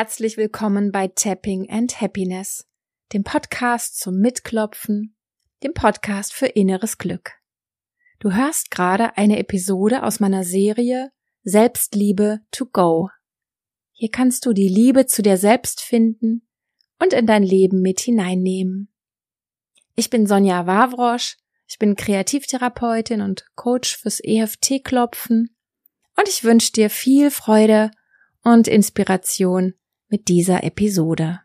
herzlich willkommen bei Tapping and Happiness, dem Podcast zum Mitklopfen, dem Podcast für inneres Glück. Du hörst gerade eine Episode aus meiner Serie Selbstliebe to go. Hier kannst du die Liebe zu dir selbst finden und in dein Leben mit hineinnehmen. Ich bin Sonja Wawrosch, ich bin Kreativtherapeutin und Coach fürs EFT-Klopfen und ich wünsche dir viel Freude und Inspiration mit dieser Episode.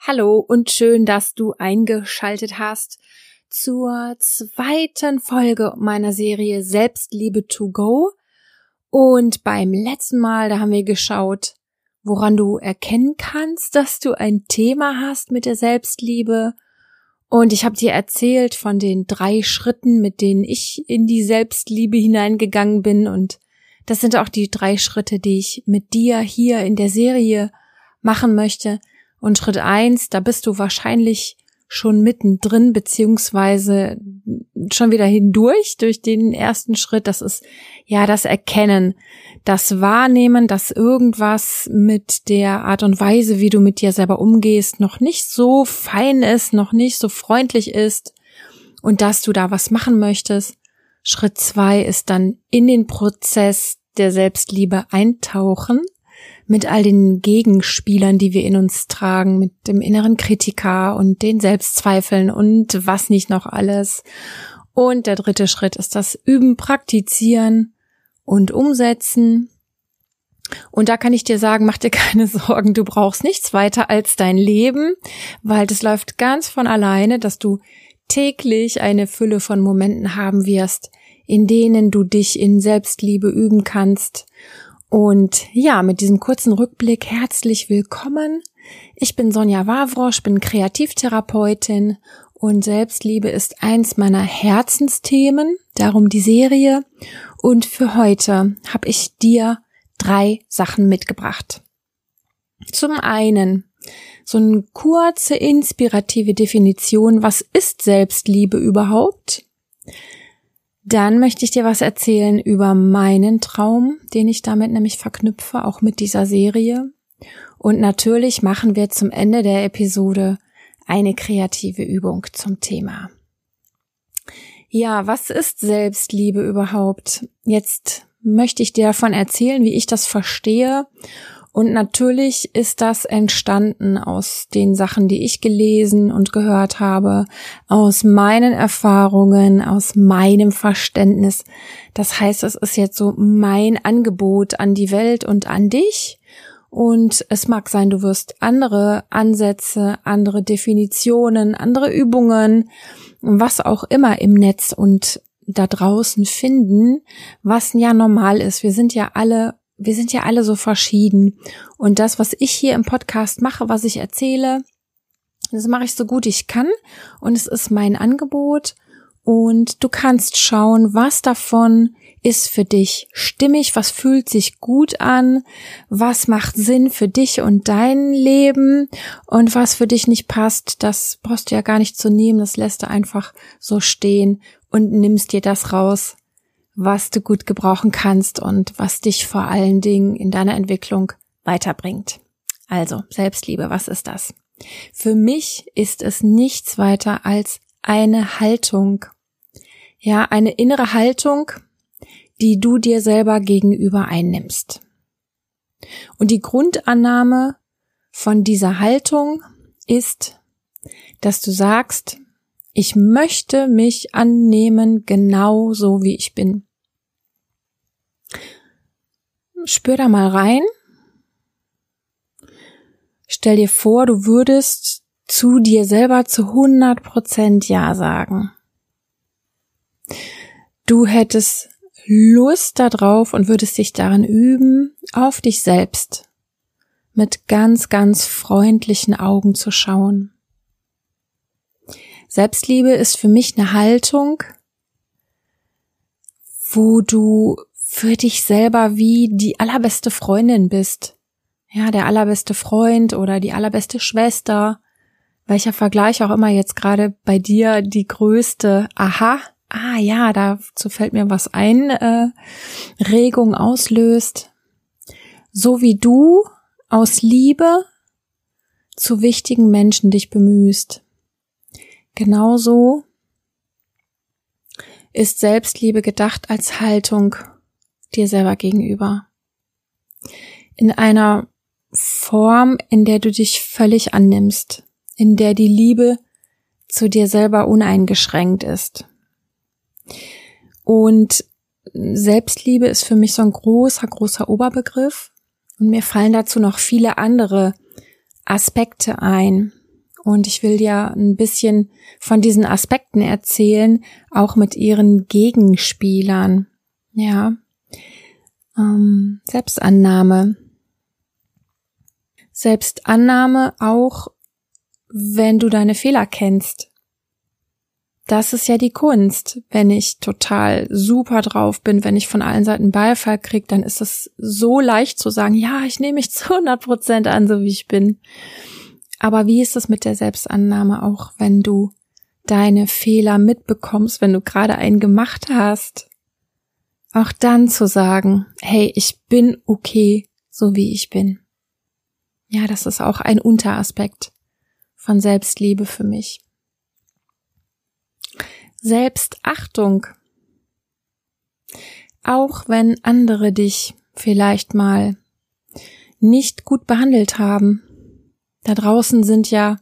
Hallo und schön, dass du eingeschaltet hast zur zweiten Folge meiner Serie Selbstliebe to go. Und beim letzten Mal, da haben wir geschaut, woran du erkennen kannst, dass du ein Thema hast mit der Selbstliebe und ich habe dir erzählt von den drei Schritten, mit denen ich in die Selbstliebe hineingegangen bin. Und das sind auch die drei Schritte, die ich mit dir hier in der Serie machen möchte. Und Schritt eins, da bist du wahrscheinlich schon mittendrin, beziehungsweise schon wieder hindurch durch den ersten Schritt. Das ist ja das Erkennen, das Wahrnehmen, dass irgendwas mit der Art und Weise, wie du mit dir selber umgehst, noch nicht so fein ist, noch nicht so freundlich ist und dass du da was machen möchtest. Schritt zwei ist dann in den Prozess der Selbstliebe eintauchen mit all den Gegenspielern, die wir in uns tragen, mit dem inneren Kritiker und den Selbstzweifeln und was nicht noch alles. Und der dritte Schritt ist das Üben, Praktizieren und umsetzen. Und da kann ich dir sagen, mach dir keine Sorgen, du brauchst nichts weiter als dein Leben, weil das läuft ganz von alleine, dass du täglich eine Fülle von Momenten haben wirst, in denen du dich in Selbstliebe üben kannst. Und ja, mit diesem kurzen Rückblick herzlich willkommen. Ich bin Sonja Wawrosch, bin Kreativtherapeutin und Selbstliebe ist eins meiner Herzensthemen, darum die Serie. Und für heute habe ich dir drei Sachen mitgebracht. Zum einen so eine kurze inspirative Definition, was ist Selbstliebe überhaupt? Dann möchte ich dir was erzählen über meinen Traum, den ich damit nämlich verknüpfe, auch mit dieser Serie. Und natürlich machen wir zum Ende der Episode eine kreative Übung zum Thema. Ja, was ist Selbstliebe überhaupt? Jetzt möchte ich dir davon erzählen, wie ich das verstehe. Und natürlich ist das entstanden aus den Sachen, die ich gelesen und gehört habe, aus meinen Erfahrungen, aus meinem Verständnis. Das heißt, es ist jetzt so mein Angebot an die Welt und an dich. Und es mag sein, du wirst andere Ansätze, andere Definitionen, andere Übungen, was auch immer im Netz und da draußen finden, was ja normal ist. Wir sind ja alle, wir sind ja alle so verschieden. Und das, was ich hier im Podcast mache, was ich erzähle, das mache ich so gut ich kann. Und es ist mein Angebot. Und du kannst schauen, was davon ist für dich stimmig, was fühlt sich gut an, was macht Sinn für dich und dein Leben und was für dich nicht passt, das brauchst du ja gar nicht zu nehmen, das lässt du einfach so stehen und nimmst dir das raus, was du gut gebrauchen kannst und was dich vor allen Dingen in deiner Entwicklung weiterbringt. Also, Selbstliebe, was ist das? Für mich ist es nichts weiter als eine Haltung. Ja, eine innere Haltung, die du dir selber gegenüber einnimmst. Und die Grundannahme von dieser Haltung ist, dass du sagst, ich möchte mich annehmen genau so wie ich bin. Spür da mal rein. Stell dir vor, du würdest zu dir selber zu 100 Prozent Ja sagen. Du hättest Lust darauf und würdest dich darin üben, auf dich selbst mit ganz, ganz freundlichen Augen zu schauen. Selbstliebe ist für mich eine Haltung, wo du für dich selber wie die allerbeste Freundin bist. Ja, der allerbeste Freund oder die allerbeste Schwester. Welcher Vergleich auch immer jetzt gerade bei dir die größte Aha ah ja, dazu fällt mir was ein, äh, Regung auslöst. So wie du aus Liebe zu wichtigen Menschen dich bemühst. Genauso ist Selbstliebe gedacht als Haltung dir selber gegenüber. In einer Form, in der du dich völlig annimmst, in der die Liebe zu dir selber uneingeschränkt ist. Und Selbstliebe ist für mich so ein großer, großer Oberbegriff. Und mir fallen dazu noch viele andere Aspekte ein. Und ich will dir ein bisschen von diesen Aspekten erzählen, auch mit ihren Gegenspielern. Ja. Ähm, Selbstannahme. Selbstannahme auch, wenn du deine Fehler kennst. Das ist ja die Kunst. Wenn ich total super drauf bin, wenn ich von allen Seiten Beifall krieg, dann ist es so leicht zu sagen, ja, ich nehme mich zu 100 Prozent an, so wie ich bin. Aber wie ist es mit der Selbstannahme auch, wenn du deine Fehler mitbekommst, wenn du gerade einen gemacht hast? Auch dann zu sagen, hey, ich bin okay, so wie ich bin. Ja, das ist auch ein Unteraspekt von Selbstliebe für mich. Selbstachtung. Auch wenn andere dich vielleicht mal nicht gut behandelt haben. Da draußen sind ja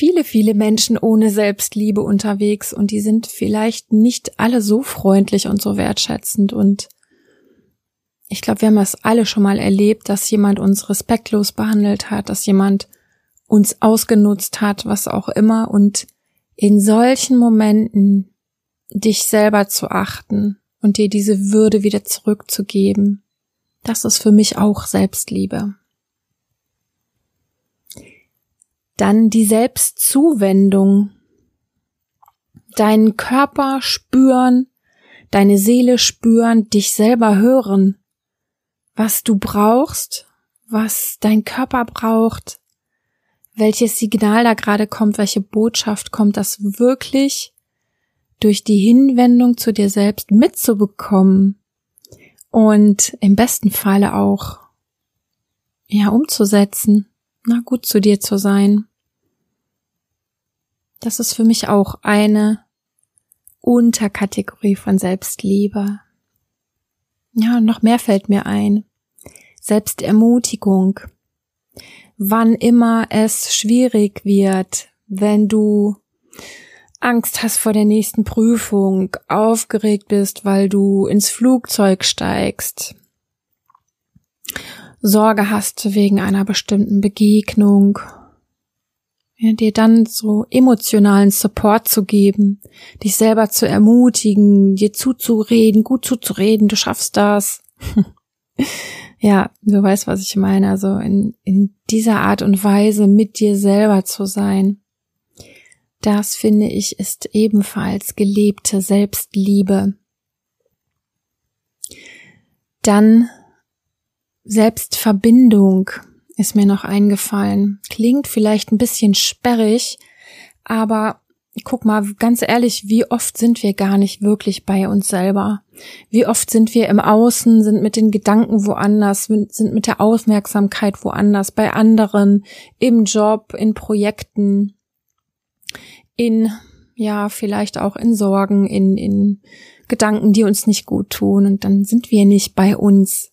viele, viele Menschen ohne Selbstliebe unterwegs und die sind vielleicht nicht alle so freundlich und so wertschätzend und ich glaube, wir haben das alle schon mal erlebt, dass jemand uns respektlos behandelt hat, dass jemand uns ausgenutzt hat, was auch immer und in solchen Momenten dich selber zu achten und dir diese Würde wieder zurückzugeben, das ist für mich auch Selbstliebe. Dann die Selbstzuwendung. Deinen Körper spüren, deine Seele spüren, dich selber hören, was du brauchst, was dein Körper braucht, welches Signal da gerade kommt, welche Botschaft kommt, das wirklich durch die Hinwendung zu dir selbst mitzubekommen und im besten Falle auch ja umzusetzen, na gut zu dir zu sein. Das ist für mich auch eine Unterkategorie von Selbstliebe. Ja, noch mehr fällt mir ein. Selbstermutigung, wann immer es schwierig wird, wenn du Angst hast vor der nächsten Prüfung, aufgeregt bist, weil du ins Flugzeug steigst, Sorge hast wegen einer bestimmten Begegnung, ja, dir dann so emotionalen Support zu geben, dich selber zu ermutigen, dir zuzureden, gut zuzureden, du schaffst das. Ja, du weißt, was ich meine. Also in, in dieser Art und Weise mit dir selber zu sein. Das finde ich ist ebenfalls gelebte Selbstliebe. Dann Selbstverbindung ist mir noch eingefallen. Klingt vielleicht ein bisschen sperrig, aber guck mal, ganz ehrlich, wie oft sind wir gar nicht wirklich bei uns selber? Wie oft sind wir im Außen, sind mit den Gedanken woanders, sind mit der Aufmerksamkeit woanders, bei anderen, im Job, in Projekten, in, ja, vielleicht auch in Sorgen, in, in Gedanken, die uns nicht gut tun und dann sind wir nicht bei uns.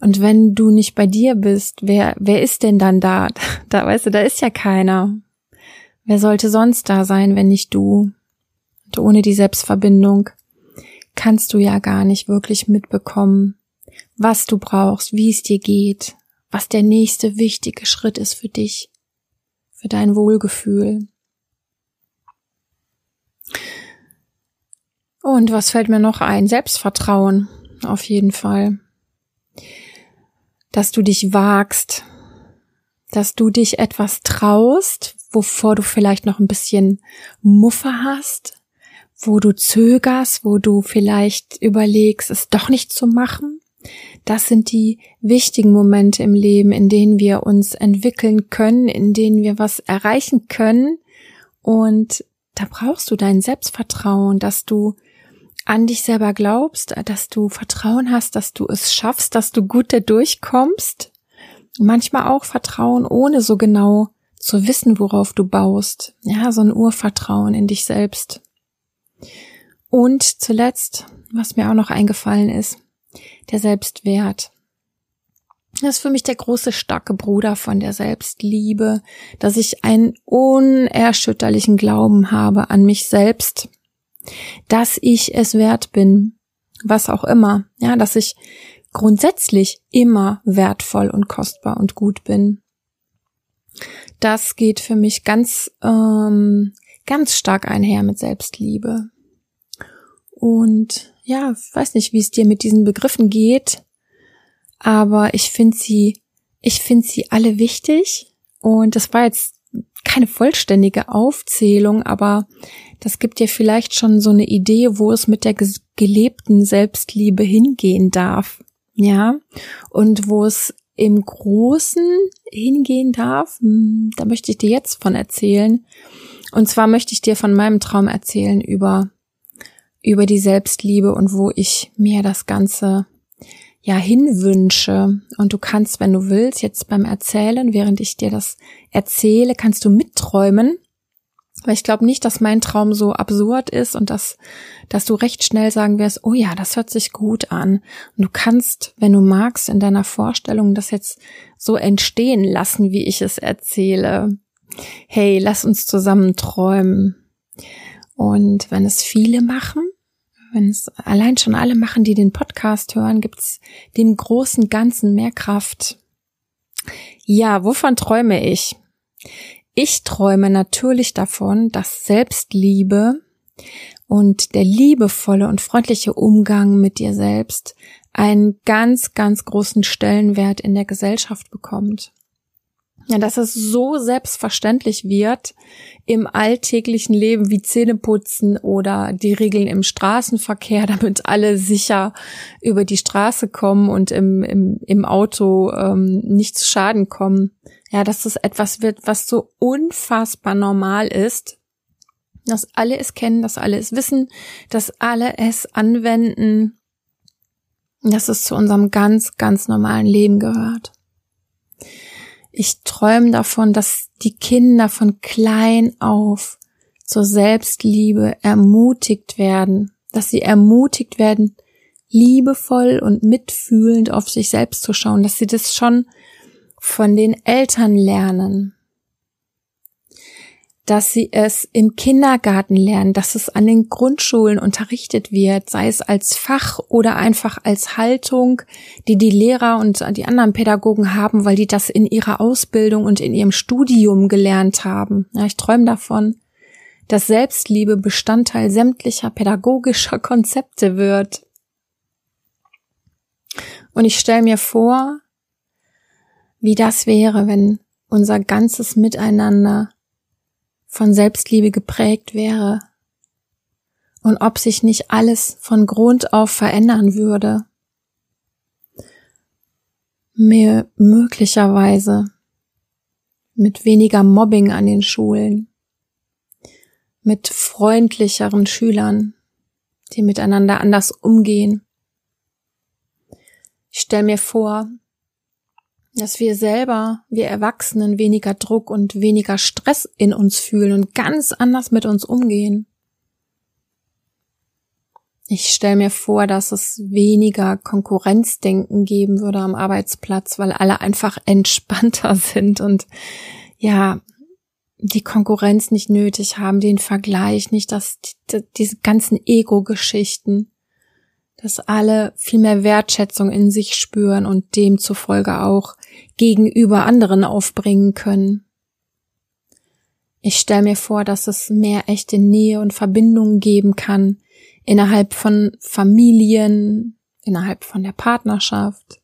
Und wenn du nicht bei dir bist, wer, wer ist denn dann da? Da, weißt du, da ist ja keiner. Wer sollte sonst da sein, wenn nicht du? Und ohne die Selbstverbindung kannst du ja gar nicht wirklich mitbekommen, was du brauchst, wie es dir geht, was der nächste wichtige Schritt ist für dich, für dein Wohlgefühl. Und was fällt mir noch ein? Selbstvertrauen, auf jeden Fall. Dass du dich wagst, dass du dich etwas traust, wovor du vielleicht noch ein bisschen Muffe hast, wo du zögerst, wo du vielleicht überlegst, es doch nicht zu machen. Das sind die wichtigen Momente im Leben, in denen wir uns entwickeln können, in denen wir was erreichen können. Und da brauchst du dein Selbstvertrauen, dass du an dich selber glaubst, dass du Vertrauen hast, dass du es schaffst, dass du gut da durchkommst. Manchmal auch Vertrauen, ohne so genau zu wissen, worauf du baust. Ja, so ein Urvertrauen in dich selbst. Und zuletzt, was mir auch noch eingefallen ist, der Selbstwert. Das ist für mich der große starke Bruder von der Selbstliebe, dass ich einen unerschütterlichen Glauben habe an mich selbst, dass ich es wert bin, was auch immer, ja, dass ich grundsätzlich immer wertvoll und kostbar und gut bin. Das geht für mich ganz, ähm, ganz stark einher mit Selbstliebe. Und ja, weiß nicht, wie es dir mit diesen Begriffen geht, aber ich finde sie, ich finde sie alle wichtig. Und das war jetzt keine vollständige Aufzählung, aber das gibt dir vielleicht schon so eine Idee, wo es mit der gelebten Selbstliebe hingehen darf. Ja, und wo es im Großen hingehen darf, hm, da möchte ich dir jetzt von erzählen. Und zwar möchte ich dir von meinem Traum erzählen über, über die Selbstliebe und wo ich mir das Ganze ja hinwünsche. Und du kannst, wenn du willst, jetzt beim Erzählen, während ich dir das erzähle, kannst du mitträumen. Weil ich glaube nicht, dass mein Traum so absurd ist und dass, dass du recht schnell sagen wirst, oh ja, das hört sich gut an. Und du kannst, wenn du magst, in deiner Vorstellung das jetzt so entstehen lassen, wie ich es erzähle. Hey, lass uns zusammen träumen. Und wenn es viele machen, wenn es allein schon alle machen, die den Podcast hören, gibt's dem großen Ganzen mehr Kraft. Ja, wovon träume ich? Ich träume natürlich davon, dass Selbstliebe und der liebevolle und freundliche Umgang mit dir selbst einen ganz, ganz großen Stellenwert in der Gesellschaft bekommt. Ja, dass es so selbstverständlich wird im alltäglichen Leben wie Zähneputzen oder die Regeln im Straßenverkehr, damit alle sicher über die Straße kommen und im, im, im Auto ähm, nicht zu Schaden kommen. Ja, dass es etwas wird, was so unfassbar normal ist, dass alle es kennen, dass alle es wissen, dass alle es anwenden, dass es zu unserem ganz, ganz normalen Leben gehört. Ich träume davon, dass die Kinder von klein auf zur Selbstliebe ermutigt werden, dass sie ermutigt werden, liebevoll und mitfühlend auf sich selbst zu schauen, dass sie das schon von den Eltern lernen, dass sie es im Kindergarten lernen, dass es an den Grundschulen unterrichtet wird, sei es als Fach oder einfach als Haltung, die die Lehrer und die anderen Pädagogen haben, weil die das in ihrer Ausbildung und in ihrem Studium gelernt haben. Ja, ich träume davon, dass Selbstliebe Bestandteil sämtlicher pädagogischer Konzepte wird. Und ich stelle mir vor, wie das wäre, wenn unser ganzes Miteinander von Selbstliebe geprägt wäre und ob sich nicht alles von Grund auf verändern würde. Mir möglicherweise mit weniger Mobbing an den Schulen, mit freundlicheren Schülern, die miteinander anders umgehen. Ich stelle mir vor, dass wir selber, wir Erwachsenen, weniger Druck und weniger Stress in uns fühlen und ganz anders mit uns umgehen. Ich stelle mir vor, dass es weniger Konkurrenzdenken geben würde am Arbeitsplatz, weil alle einfach entspannter sind und ja, die Konkurrenz nicht nötig haben, den Vergleich, nicht dass die, diese ganzen Ego-Geschichten dass alle viel mehr Wertschätzung in sich spüren und demzufolge auch gegenüber anderen aufbringen können. Ich stelle mir vor, dass es mehr echte Nähe und Verbindung geben kann innerhalb von Familien, innerhalb von der Partnerschaft.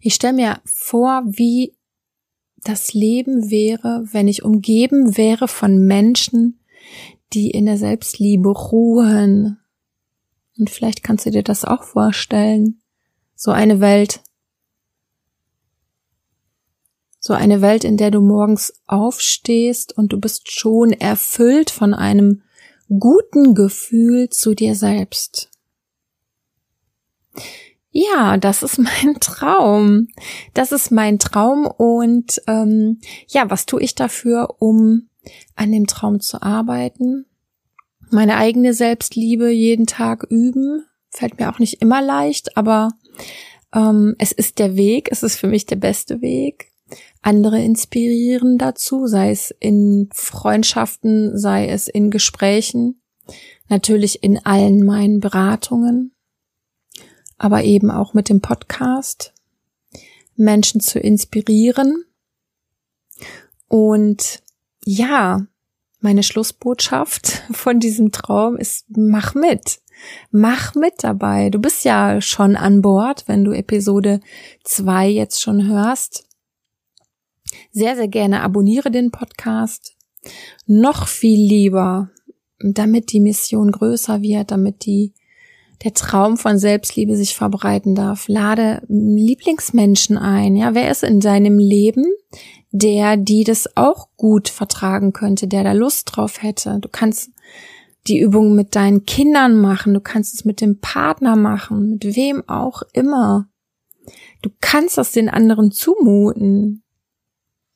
Ich stelle mir vor, wie das Leben wäre, wenn ich umgeben wäre von Menschen, die in der Selbstliebe ruhen, und vielleicht kannst du dir das auch vorstellen. So eine Welt. So eine Welt, in der du morgens aufstehst und du bist schon erfüllt von einem guten Gefühl zu dir selbst. Ja, das ist mein Traum. Das ist mein Traum und ähm, ja, was tue ich dafür, um an dem Traum zu arbeiten? Meine eigene Selbstliebe jeden Tag üben, fällt mir auch nicht immer leicht, aber ähm, es ist der Weg, es ist für mich der beste Weg. Andere inspirieren dazu, sei es in Freundschaften, sei es in Gesprächen, natürlich in allen meinen Beratungen, aber eben auch mit dem Podcast, Menschen zu inspirieren. Und ja, meine Schlussbotschaft von diesem Traum ist, mach mit. Mach mit dabei. Du bist ja schon an Bord, wenn du Episode zwei jetzt schon hörst. Sehr, sehr gerne abonniere den Podcast. Noch viel lieber, damit die Mission größer wird, damit die der Traum von Selbstliebe sich verbreiten darf. Lade Lieblingsmenschen ein. Ja, wer ist in deinem Leben, der die das auch gut vertragen könnte, der da Lust drauf hätte? Du kannst die Übung mit deinen Kindern machen, du kannst es mit dem Partner machen, mit wem auch immer. Du kannst das den anderen zumuten.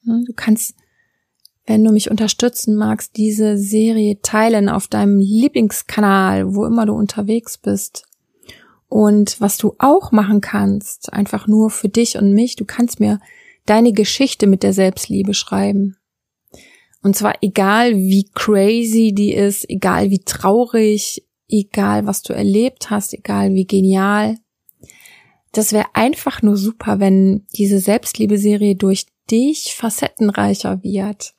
Du kannst, wenn du mich unterstützen magst, diese Serie teilen auf deinem Lieblingskanal, wo immer du unterwegs bist. Und was du auch machen kannst, einfach nur für dich und mich, du kannst mir deine Geschichte mit der Selbstliebe schreiben. Und zwar egal wie crazy die ist, egal wie traurig, egal was du erlebt hast, egal wie genial. Das wäre einfach nur super, wenn diese Selbstliebe-Serie durch dich facettenreicher wird.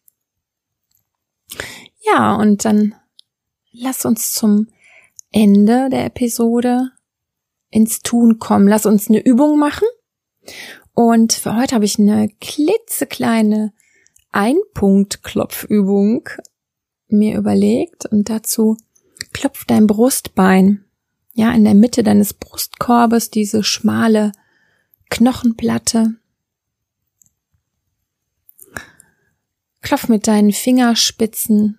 Ja, und dann lass uns zum Ende der Episode ins Tun kommen. Lass uns eine Übung machen. Und für heute habe ich eine klitzekleine Einpunkt-Klopfübung mir überlegt und dazu klopf dein Brustbein. Ja, in der Mitte deines Brustkorbes diese schmale Knochenplatte. Klopf mit deinen Fingerspitzen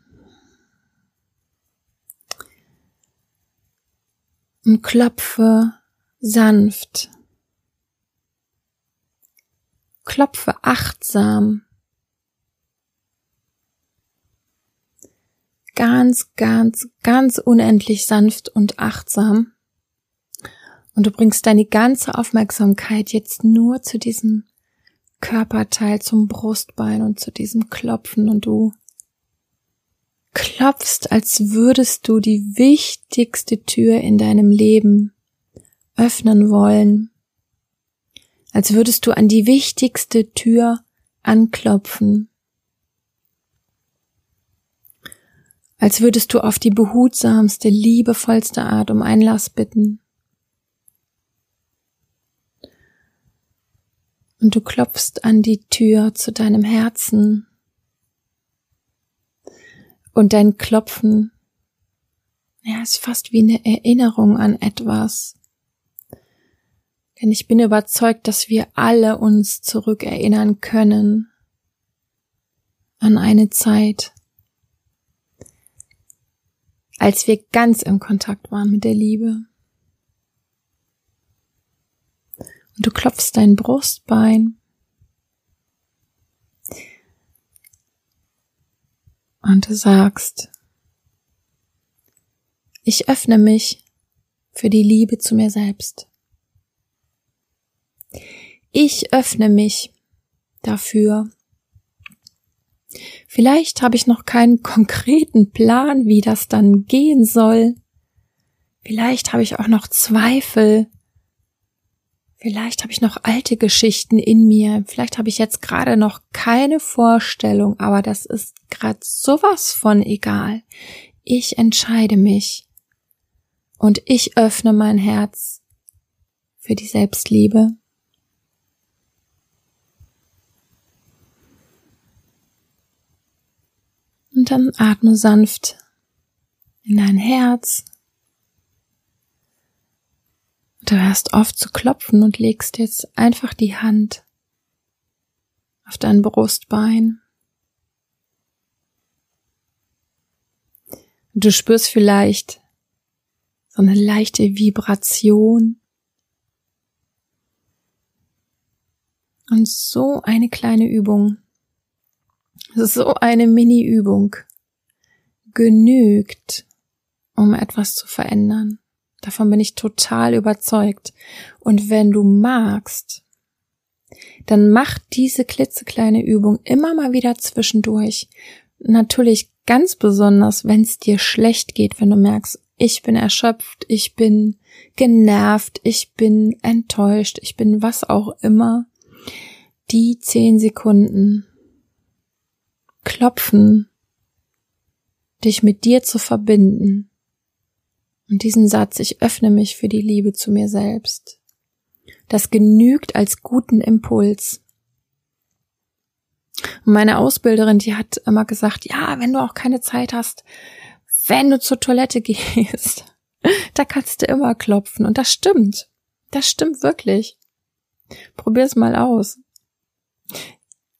und klopfe sanft. Klopfe achtsam. Ganz, ganz, ganz unendlich sanft und achtsam. Und du bringst deine ganze Aufmerksamkeit jetzt nur zu diesem Körperteil, zum Brustbein und zu diesem Klopfen. Und du klopfst, als würdest du die wichtigste Tür in deinem Leben öffnen wollen, als würdest du an die wichtigste Tür anklopfen. als würdest du auf die behutsamste, liebevollste Art um Einlass bitten. Und du klopfst an die Tür zu deinem Herzen. Und dein Klopfen, ja, ist fast wie eine Erinnerung an etwas. Denn ich bin überzeugt, dass wir alle uns zurückerinnern können an eine Zeit, als wir ganz im Kontakt waren mit der Liebe. Und du klopfst dein Brustbein und du sagst, ich öffne mich für die Liebe zu mir selbst. Ich öffne mich dafür, Vielleicht habe ich noch keinen konkreten Plan, wie das dann gehen soll. Vielleicht habe ich auch noch Zweifel. Vielleicht habe ich noch alte Geschichten in mir. Vielleicht habe ich jetzt gerade noch keine Vorstellung, aber das ist gerade sowas von egal. Ich entscheide mich und ich öffne mein Herz für die Selbstliebe. Und dann atme sanft in dein Herz. Du hörst oft zu klopfen und legst jetzt einfach die Hand auf dein Brustbein. Du spürst vielleicht so eine leichte Vibration. Und so eine kleine Übung, so eine Mini-Übung genügt, um etwas zu verändern. Davon bin ich total überzeugt. Und wenn du magst, dann mach diese klitzekleine Übung immer mal wieder zwischendurch. Natürlich ganz besonders, wenn es dir schlecht geht, wenn du merkst, ich bin erschöpft, ich bin genervt, ich bin enttäuscht, ich bin was auch immer. Die zehn Sekunden klopfen, dich mit dir zu verbinden. Und diesen Satz, ich öffne mich für die Liebe zu mir selbst. Das genügt als guten Impuls. Und meine Ausbilderin, die hat immer gesagt, ja, wenn du auch keine Zeit hast, wenn du zur Toilette gehst, da kannst du immer klopfen. Und das stimmt. Das stimmt wirklich. Probier's mal aus.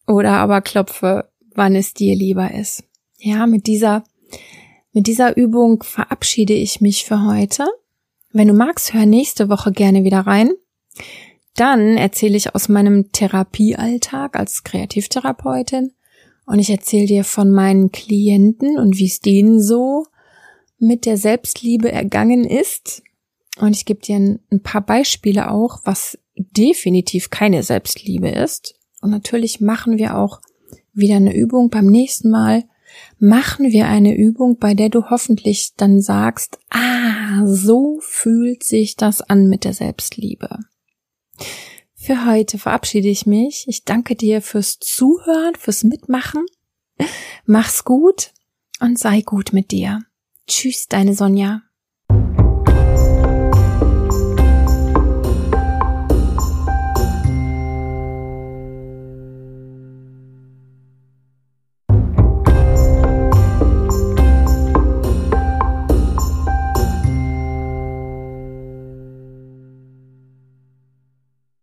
Oder aber klopfe, wann es dir lieber ist. Ja, mit dieser, mit dieser Übung verabschiede ich mich für heute. Wenn du magst, hör nächste Woche gerne wieder rein. Dann erzähle ich aus meinem Therapiealltag als Kreativtherapeutin und ich erzähle dir von meinen Klienten und wie es denen so mit der Selbstliebe ergangen ist. Und ich gebe dir ein, paar Beispiele auch, was definitiv keine Selbstliebe ist. Und natürlich machen wir auch wieder eine Übung. Beim nächsten Mal machen wir eine Übung, bei der du hoffentlich dann sagst, ah, so fühlt sich das an mit der Selbstliebe. Für heute verabschiede ich mich. Ich danke dir fürs Zuhören, fürs Mitmachen. Mach's gut und sei gut mit dir. Tschüss, deine Sonja.